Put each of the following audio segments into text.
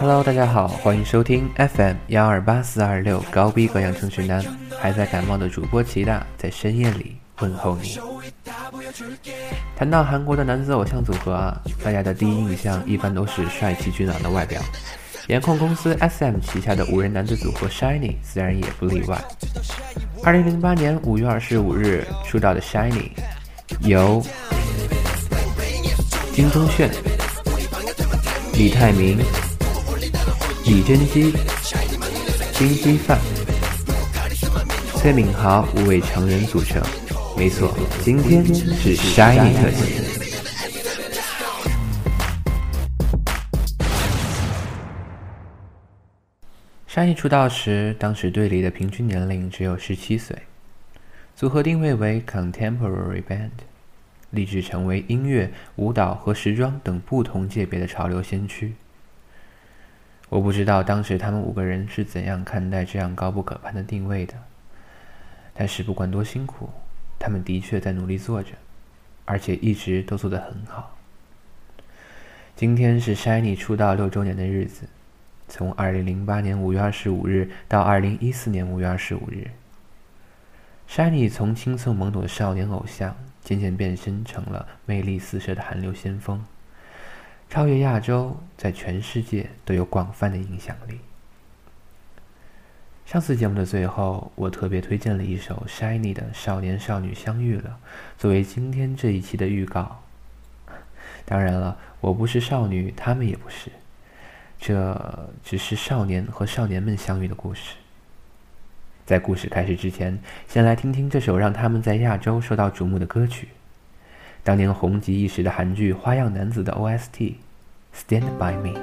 Hello，大家好，欢迎收听 FM 幺二八四二六高逼格养成指南。还在感冒的主播齐大在深夜里问候你。谈到韩国的男子偶像组合啊，大家的第一印象一般都是帅气俊朗的外表。颜控公司 SM 旗下的五人男子组合 Shiny 自然也不例外。二零零八年五月二十五日出道的 Shiny，由金钟铉、李泰民、李贞基、金基范、崔敏豪五位成员组成。没错，今天是 SHINee 特辑。SHINee 出道时，当时队里的平均年龄只有十七岁，组合定位为 Contemporary Band，立志成为音乐、舞蹈和时装等不同界别的潮流先驱。我不知道当时他们五个人是怎样看待这样高不可攀的定位的，但是不管多辛苦，他们的确在努力做着，而且一直都做得很好。今天是 Shiny 出道六周年的日子。从二零零八年五月二十五日到二零一四年五月二十五日，Shiny 从青涩懵懂的少年偶像，渐渐变身成了魅力四射的韩流先锋，超越亚洲，在全世界都有广泛的影响力。上次节目的最后，我特别推荐了一首 Shiny 的《少年少女相遇了》，作为今天这一期的预告。当然了，我不是少女，他们也不是。这只是少年和少年们相遇的故事。在故事开始之前，先来听听这首让他们在亚洲受到瞩目的歌曲——当年红极一时的韩剧《花样男子》的 OST《Stand by Me》。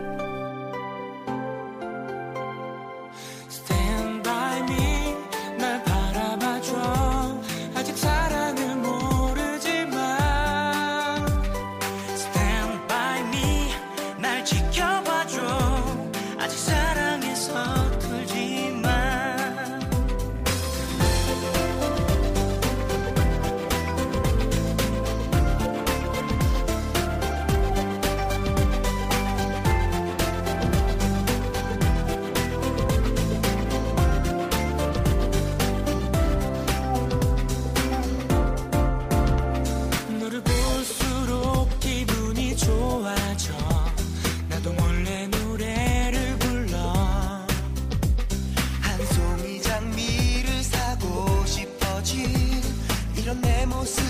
emoção.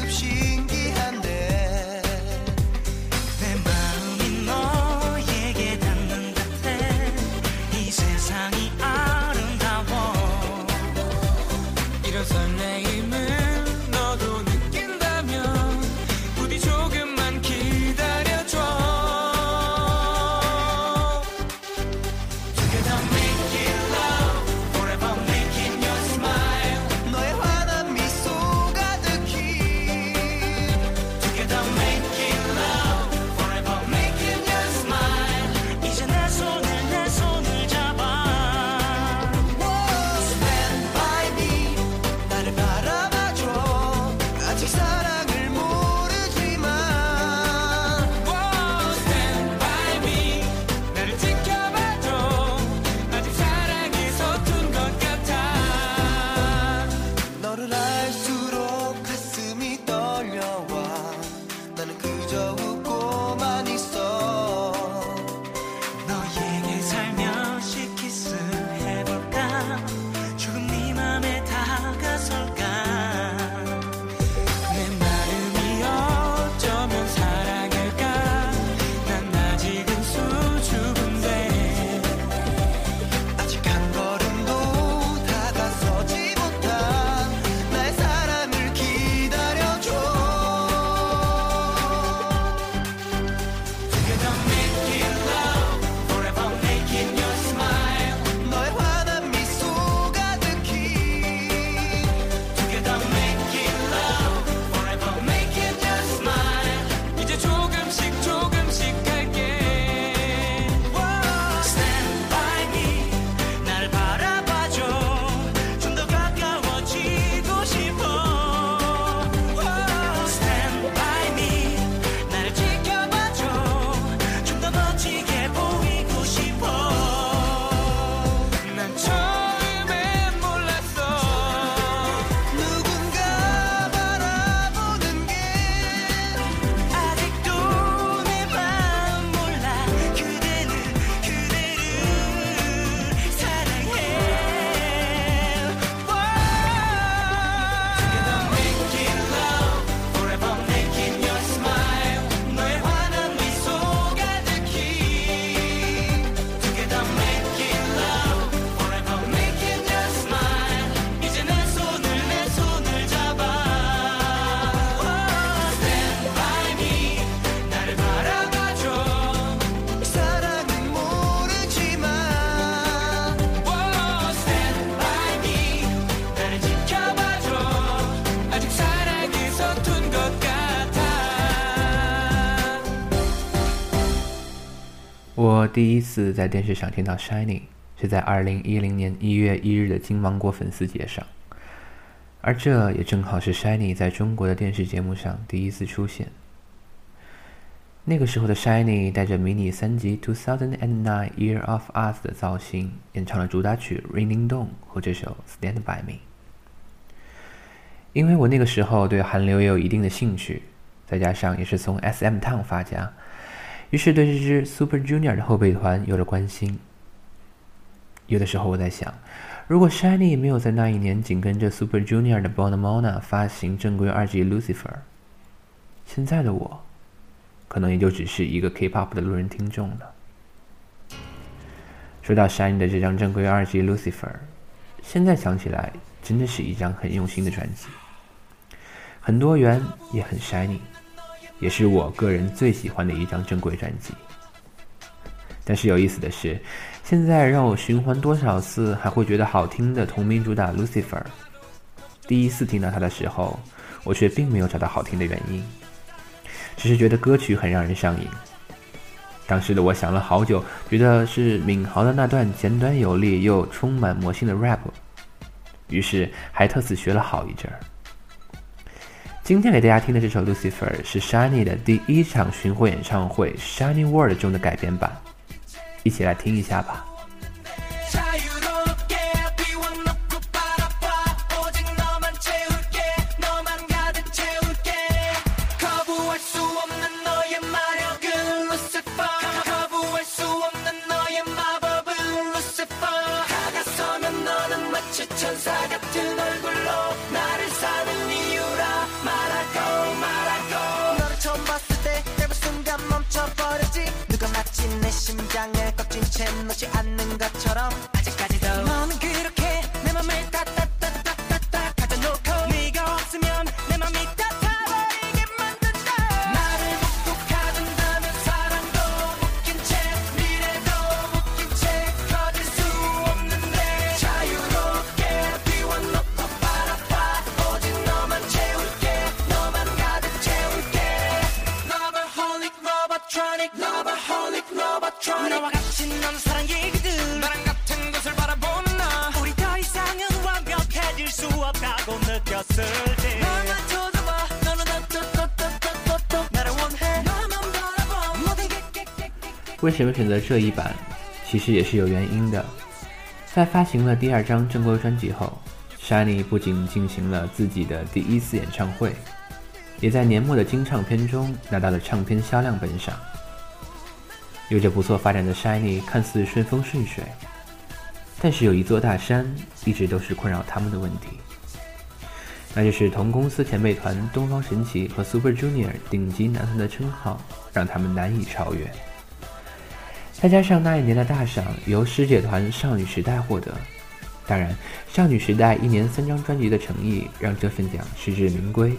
我第一次在电视上听到 Shiny 是在2010年1月1日的金芒果粉丝节上，而这也正好是 Shiny 在中国的电视节目上第一次出现。那个时候的 Shiny 带着迷你三辑《2009 Year of Us》的造型，演唱了主打曲《Raining Dawn》和这首《Stand by Me》。因为我那个时候对韩流也有一定的兴趣，再加上也是从 SM Town 发家，于是对这支 Super Junior 的后备团有了关心。有的时候我在想，如果 Shiny 没有在那一年紧跟着 Super Junior 的 Bonamona 发行正规二辑《Lucifer》，现在的我。可能也就只是一个 K-pop 的路人听众了。说到 Shiny 的这张正规二辑《Lucifer》，现在想起来真的是一张很用心的专辑，很多元也很 Shiny，也是我个人最喜欢的一张正规专辑。但是有意思的是，现在让我循环多少次还会觉得好听的同名主打《Lucifer》，第一次听到它的时候，我却并没有找到好听的原因。只是觉得歌曲很让人上瘾。当时的我想了好久，觉得是敏豪的那段简短有力又充满魔性的 rap，于是还特此学了好一阵儿。今天给大家听的这首《Lucifer》是 Shiny 的第一场巡回演唱会《Shiny World》中的改编版，一起来听一下吧。 곁엔 놓지 않는 것처럼 为什么选择这一版？其实也是有原因的。在发行了第二张正规专辑后，Shiny 不仅进行了自己的第一次演唱会，也在年末的金唱片中拿到了唱片销量本赏。有着不错发展的 Shiny 看似顺风顺水，但是有一座大山一直都是困扰他们的问题，那就是同公司前辈团东方神起和 Super Junior 顶级男团的称号让他们难以超越。再加上那一年的大赏由师姐团少女时代获得，当然，少女时代一年三张专辑的诚意让这份奖实至名归，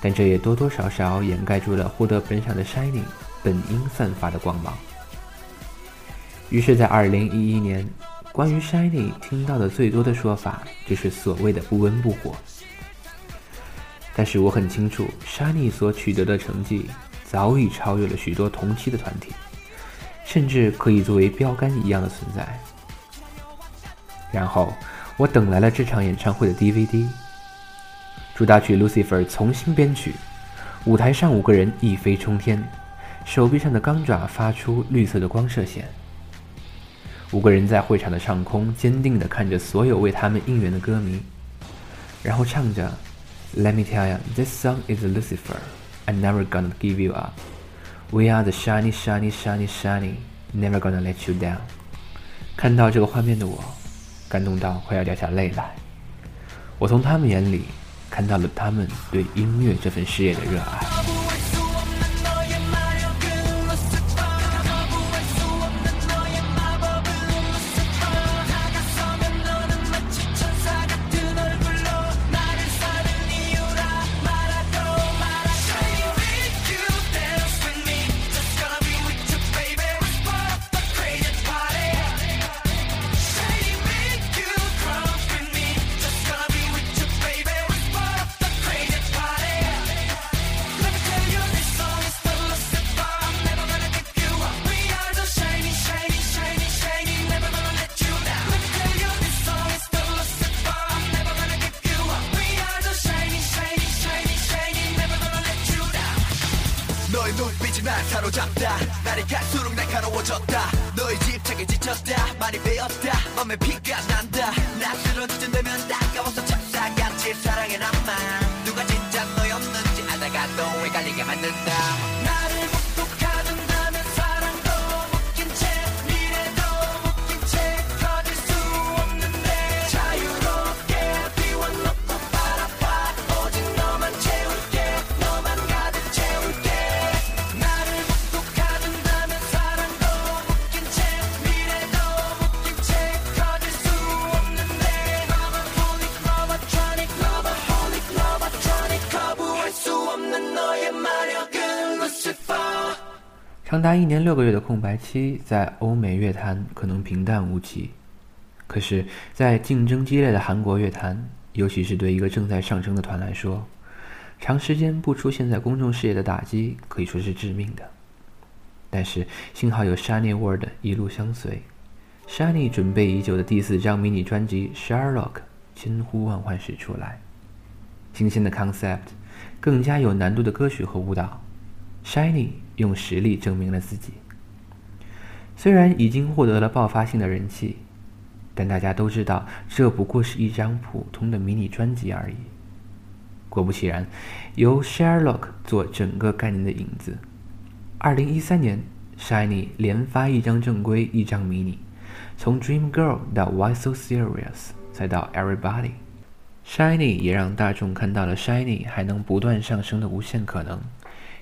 但这也多多少少掩盖住了获得本赏的 Shining 本应散发的光芒。于是，在2011年，关于 Shining 听到的最多的说法就是所谓的不温不火。但是我很清楚，Shining 所取得的成绩早已超越了许多同期的团体。甚至可以作为标杆一样的存在。然后，我等来了这场演唱会的 DVD。主打曲《Lucifer》重新编曲，舞台上五个人一飞冲天，手臂上的钢爪发出绿色的光射线。五个人在会场的上空坚定地看着所有为他们应援的歌迷，然后唱着：“Let me tell you, this song is Lucifer. I'm never gonna give you up.” We are the shiny, shiny, shiny, shiny, never gonna let you down。看到这个画面的我，感动到快要掉下泪来。我从他们眼里看到了他们对音乐这份事业的热爱。长达一年六个月的空白期，在欧美乐坛可能平淡无奇，可是，在竞争激烈的韩国乐坛，尤其是对一个正在上升的团来说，长时间不出现在公众视野的打击可以说是致命的。但是，幸好有 Shiny World 一路相随，Shiny 准备已久的第四张迷你专辑《Sherlock》千呼万唤始出来，新鲜的 concept，更加有难度的歌曲和舞蹈，Shiny。用实力证明了自己。虽然已经获得了爆发性的人气，但大家都知道这不过是一张普通的迷你专辑而已。果不其然，由 Sherlock 做整个概念的影子。二零一三年，Shiny 连发一张正规，一张迷你，从 Dream Girl 到 Why So Serious，再到 Everybody，Shiny 也让大众看到了 Shiny 还能不断上升的无限可能。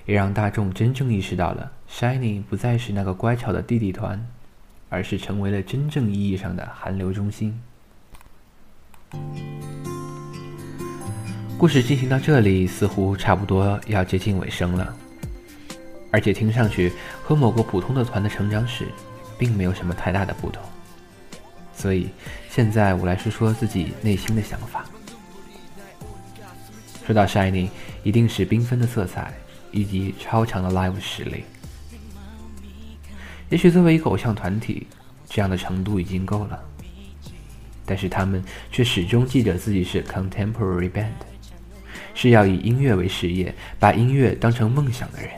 也让大众真正意识到了，Shiny 不再是那个乖巧的弟弟团，而是成为了真正意义上的韩流中心。故事进行到这里，似乎差不多要接近尾声了，而且听上去和某个普通的团的成长史，并没有什么太大的不同。所以，现在我来说说自己内心的想法。说到 Shiny，一定是缤纷的色彩。以及超强的 live 实力，也许作为一个偶像团体，这样的程度已经够了。但是他们却始终记着自己是 contemporary band，是要以音乐为事业，把音乐当成梦想的人。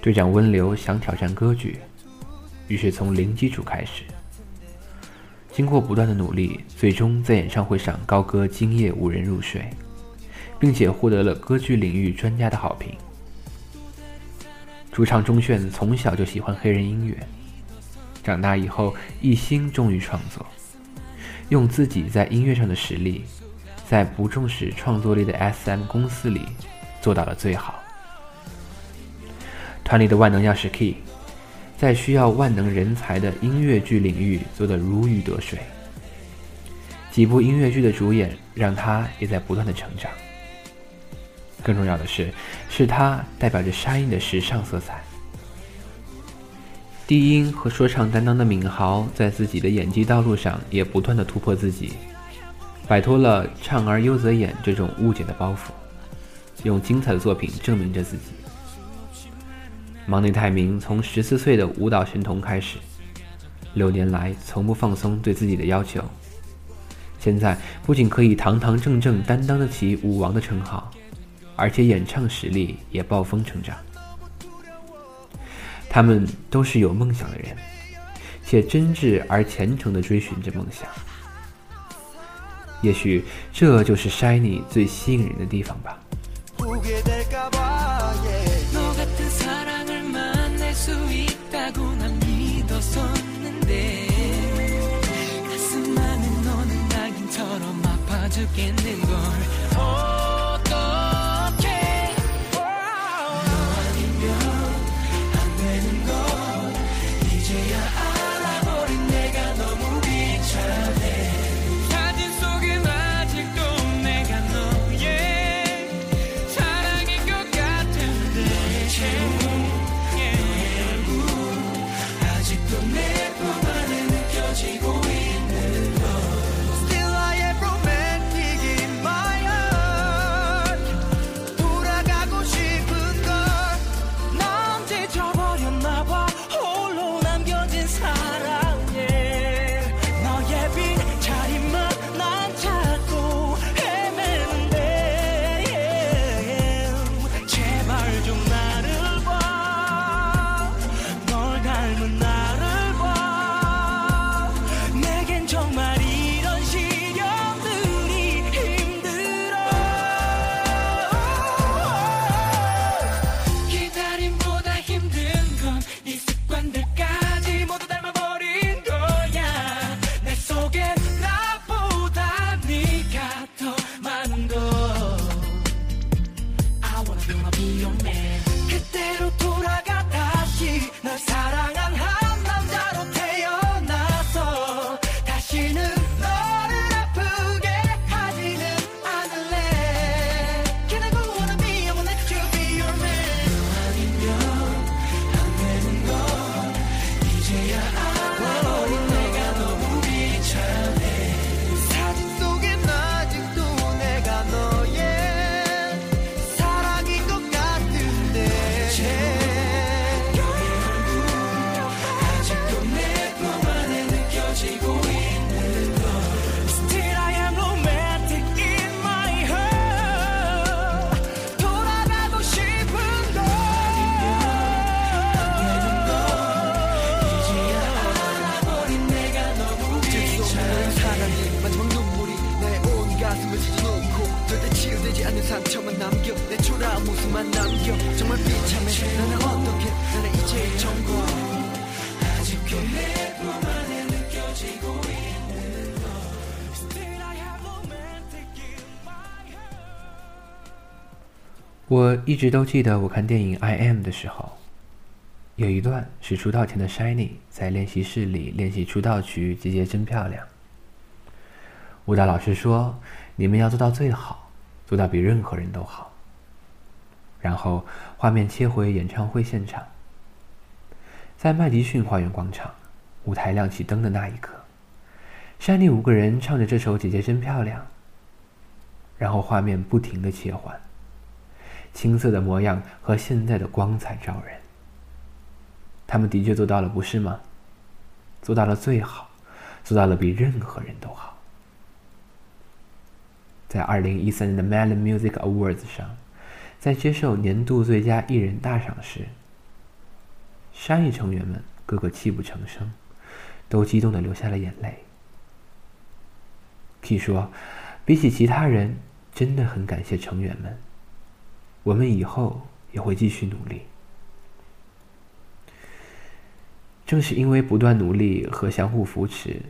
队长温流想挑战歌剧，于是从零基础开始，经过不断的努力，最终在演唱会上高歌《今夜无人入睡》。并且获得了歌剧领域专家的好评。主唱钟铉从小就喜欢黑人音乐，长大以后一心忠于创作，用自己在音乐上的实力，在不重视创作力的 SM 公司里做到了最好。团里的万能钥匙 Key，在需要万能人才的音乐剧领域做得如鱼得水，几部音乐剧的主演让他也在不断的成长。更重要的是，是他代表着沙鹰的时尚色彩。低音和说唱担当的敏豪，在自己的演技道路上也不断的突破自己，摆脱了“唱而优则演”这种误解的包袱，用精彩的作品证明着自己。忙内泰明从十四岁的舞蹈神童开始，六年来从不放松对自己的要求，现在不仅可以堂堂正正担当得起舞王的称号。而且演唱实力也暴风成长。他们都是有梦想的人且真挚而虔诚的追寻着梦想。也许这就是 shiny 最吸引人的地方吧。The 我一直都记得，我看电影《I Am》的时候，有一段是出道前的 Shiny 在练习室里练习出道曲《姐姐真漂亮》。舞蹈老师说：“你们要做到最好，做到比任何人都好。”然后画面切回演唱会现场，在麦迪逊花园广场，舞台亮起灯的那一刻，Shiny 五个人唱着这首《姐姐真漂亮》，然后画面不停的切换。青涩的模样和现在的光彩照人，他们的确做到了，不是吗？做到了最好，做到了比任何人都好。在二零一三年的 Melon Music Awards 上，在接受年度最佳艺人大赏时，山艺成员们个个泣不成声，都激动的流下了眼泪。K 说：“比起其他人，真的很感谢成员们。”我们以后也会继续努力。正是因为不断努力和相互扶持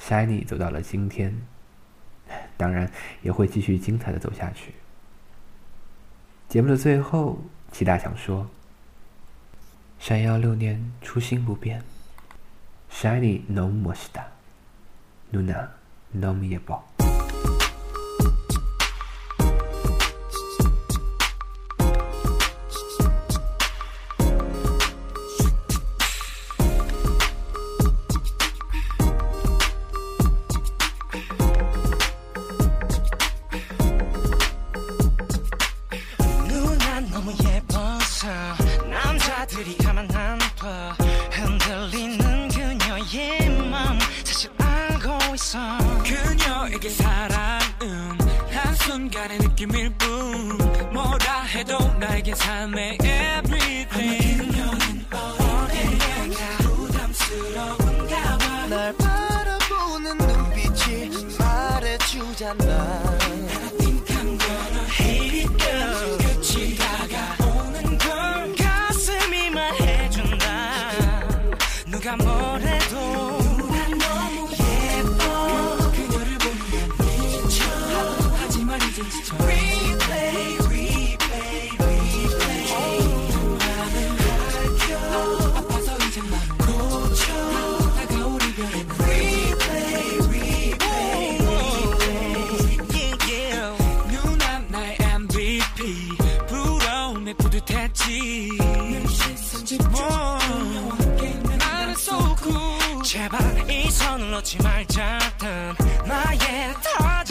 ，Shiny 走到了今天，当然也会继续精彩的走下去。节目的最后，齐大强说：“山耀六年初心不变，Shiny no m o s t a n u n a no m i e b o I'm not. 제발 이 손을 놓지 말자 든 나의 다